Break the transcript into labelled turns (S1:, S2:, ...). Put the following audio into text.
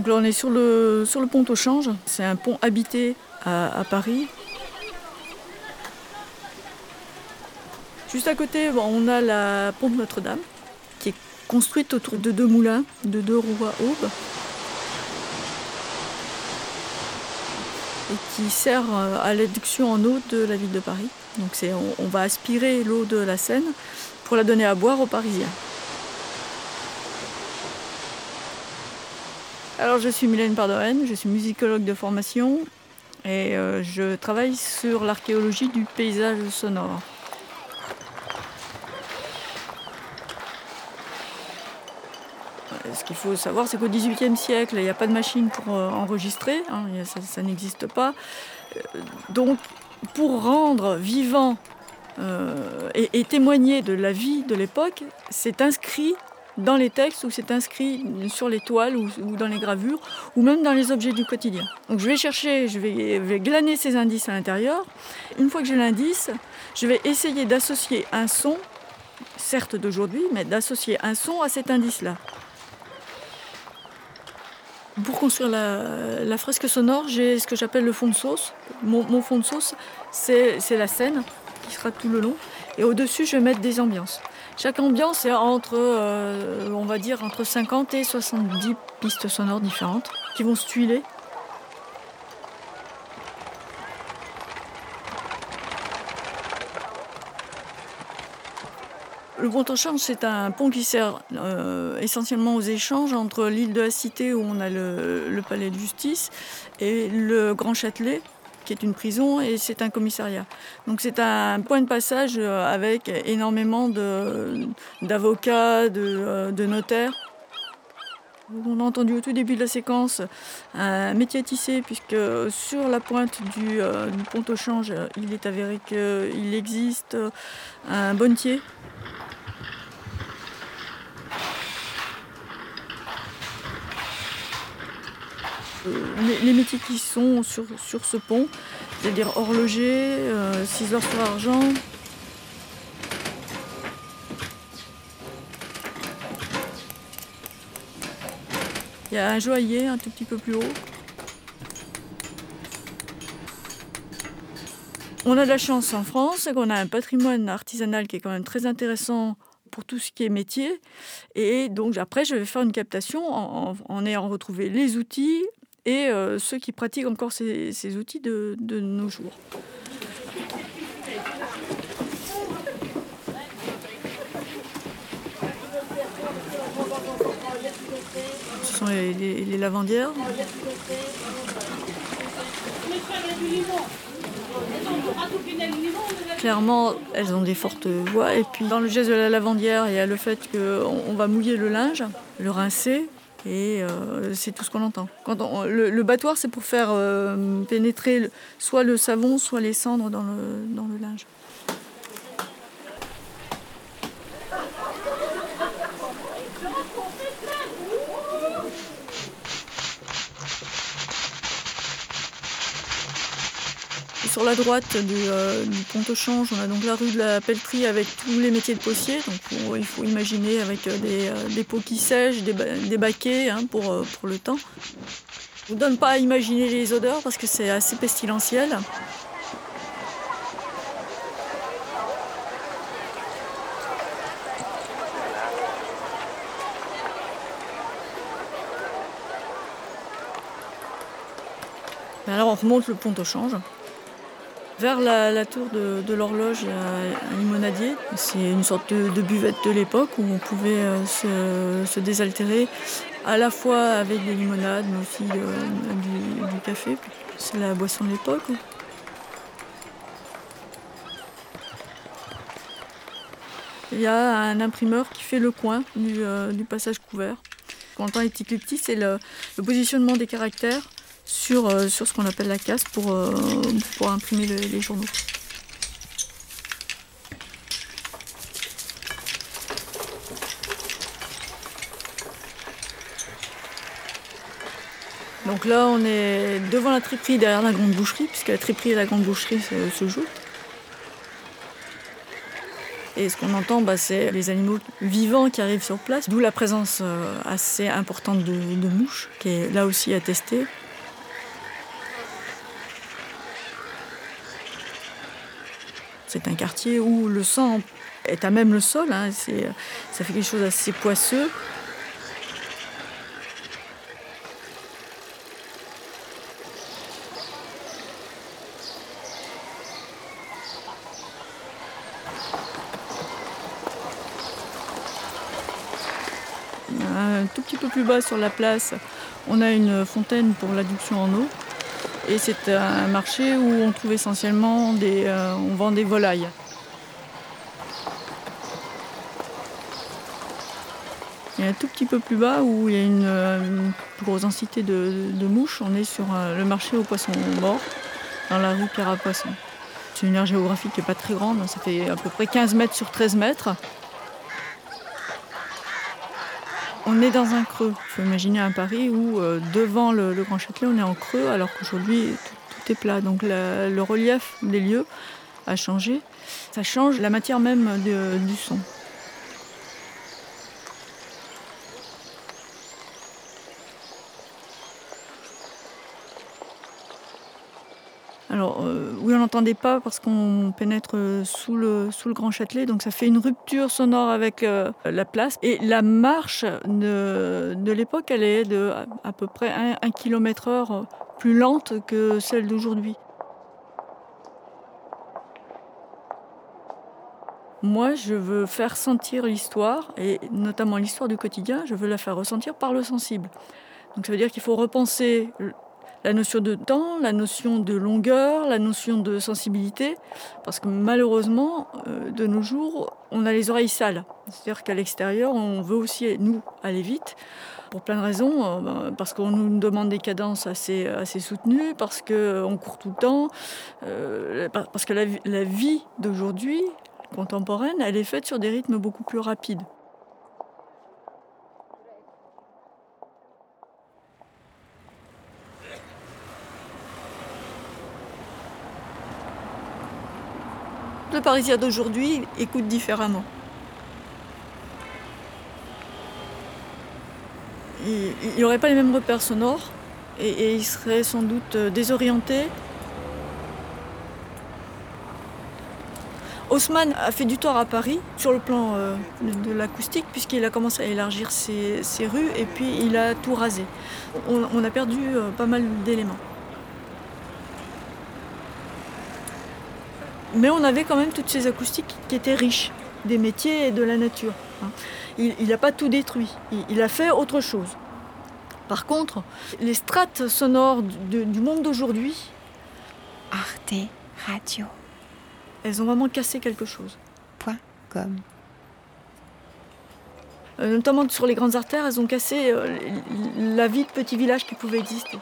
S1: Donc là on est sur le, sur le pont au change. C'est un pont habité à, Paris. Juste à côté, on a la pompe Notre-Dame, qui est construite autour de deux moulins, de deux roues à aube. et qui sert euh, à l'adduction en eau de la ville de Paris. Donc on, on va aspirer l'eau de la Seine pour la donner à boire aux Parisiens. Alors je suis Mylène Pardoren, je suis musicologue de formation et euh, je travaille sur l'archéologie du paysage sonore. Ce qu'il faut savoir, c'est qu'au XVIIIe siècle, il n'y a pas de machine pour euh, enregistrer, hein, ça, n'existe pas. Euh, donc, pour rendre vivant et, témoigner de la vie de l'époque, c'est inscrit dans les textes ou c'est inscrit sur les toiles ou, dans les gravures ou même dans les objets du quotidien. Donc je vais chercher, je vais, glaner ces indices à l'intérieur. Une fois que j'ai l'indice, je vais essayer d'associer un son, certes d'aujourd'hui, mais d'associer un son à cet indice-là. Pour construire la, fresque sonore, j'ai ce que j'appelle le fond de sauce. Mon, mon fond de sauce, c'est la scène qui sera tout le long. Et au-dessus, je vais mettre des ambiances. Chaque ambiance est entre, euh, on va dire, entre 50 et 70 pistes sonores différentes qui vont se tuiler. Le pont au change, c'est un pont qui sert euh, essentiellement aux échanges entre l'île de la Cité, où on a le palais de justice, et le Grand Châtelet, qui est une prison, et c'est un commissariat. Donc c'est un point de passage euh, avec énormément d'avocats, de, euh, de, notaires. On a entendu au tout début de la séquence un métier tissé, puisque sur la pointe du, euh, pont au change, il est avéré qu'il existe un bonnetier les, métiers qui sont sur, sur ce pont, c'est-à-dire horloger, euh, ciseleur sur argent. Il y a un joaillier un tout petit peu plus haut. On a de la chance en France, qu'on a un patrimoine artisanal qui est quand même très intéressant pour tout ce qui est métier. Et donc après, je vais faire une captation en ayant retrouvé les outils, et euh, ceux qui pratiquent encore ces, outils de, nos jours. Ce sont les, lavandières. Clairement, elles ont des fortes voix. Et puis, dans le geste de la lavandière, il y a le fait qu'on va mouiller le linge, le rincer, et euh, c'est tout ce qu'on entend. Le, battoir, c'est pour faire euh, pénétrer soit le savon, soit les cendres dans le linge. Sur la droite euh, du, pont au change, on a donc la rue de la Pelleterie avec tous les métiers de postier. Donc il faut imaginer avec euh, euh, des, pots qui sèchent, des, baquets hein, pour, pour le temps. Je ne vous donne pas à imaginer les odeurs parce que c'est assez pestilentiel. Alors on remonte le pont au change. Vers la, tour de, l'horloge, un limonadier. C'est une sorte de, buvette de l'époque où on pouvait euh, se, désaltérer à la fois avec des limonades, mais aussi euh, du, café. C'est la boisson de l'époque. Il y a un imprimeur qui fait le coin du, euh, passage couvert. Quand on les c'est le positionnement des caractères sur, euh, sur ce qu'on appelle la casse pour, euh, pour imprimer les journaux. Donc là, on est devant la triperie, derrière la grande boucherie, puisque la triperie et la grande boucherie se, jouent. Et ce qu'on entend, bah, c'est les animaux vivants qui arrivent sur place, d'où la présence euh, assez importante de mouches, qui est là aussi attestée. C'est un quartier où le sang est à même le sol, hein, ça fait quelque chose d'assez poisseux. Un tout petit peu plus bas sur la place, on a une fontaine pour l'adduction en eau. Et c'est un marché où on trouve essentiellement des. Euh, on vend des volailles. Et un tout petit peu plus bas où il y a une, euh, grosse densité de, mouches, on est sur euh, le marché aux poissons morts, dans la rue Pierre à Poisson. C'est une aire géographique qui n'est pas très grande, ça fait à peu près 15 mètres sur 13 mètres. On est dans un creux. Il faut imaginer un Paris où euh, devant le, Grand Châtelet, on est en creux, alors qu'aujourd'hui, tout, est plat. Donc le relief des lieux a changé. Ça change la matière même du son. Alors euh, oui, on n'entendait pas parce qu'on pénètre sous le, sous le Grand Châtelet, donc ça fait une rupture sonore avec euh, la place. Et la marche de, de l'époque, elle est de à, peu près 1 km heure plus lente que celle d'aujourd'hui. Moi, je veux faire sentir l'histoire, et notamment l'histoire du quotidien, je veux la faire ressentir par le sensible. Donc ça veut dire qu'il faut repenser la notion de temps, la notion de longueur, la notion de sensibilité, parce que malheureusement, euh, de nos jours, on a les oreilles sales. C'est-à-dire qu'à l'extérieur, on veut aussi, nous, aller vite, pour plein de raisons, euh, ben, parce qu'on nous demande des cadences assez, soutenues, parce qu'on court tout le temps, euh, parce que la vie d'aujourd'hui, contemporaine, elle est faite sur des rythmes beaucoup plus rapides. Le Parisien d'aujourd'hui écoute différemment. Il n'aurait pas les mêmes repères sonores et, il serait sans doute euh, désorienté. Haussmann a fait du tort à Paris sur le plan euh, de, l'acoustique puisqu'il a commencé à élargir ses, rues et puis il a tout rasé. On, a perdu euh, pas mal d'éléments. Mais on avait quand même toutes ces acoustiques qui étaient riches des métiers et de la nature. Hein. Il n'a pas tout détruit, il, a fait autre chose. Par contre, les strates sonores du, monde d'aujourd'hui,
S2: Arte Radio,
S1: elles ont vraiment cassé quelque chose.
S2: Point com.
S1: Euh, notamment sur les grandes artères, elles ont cassé euh, la vie de petit village qui pouvait exister.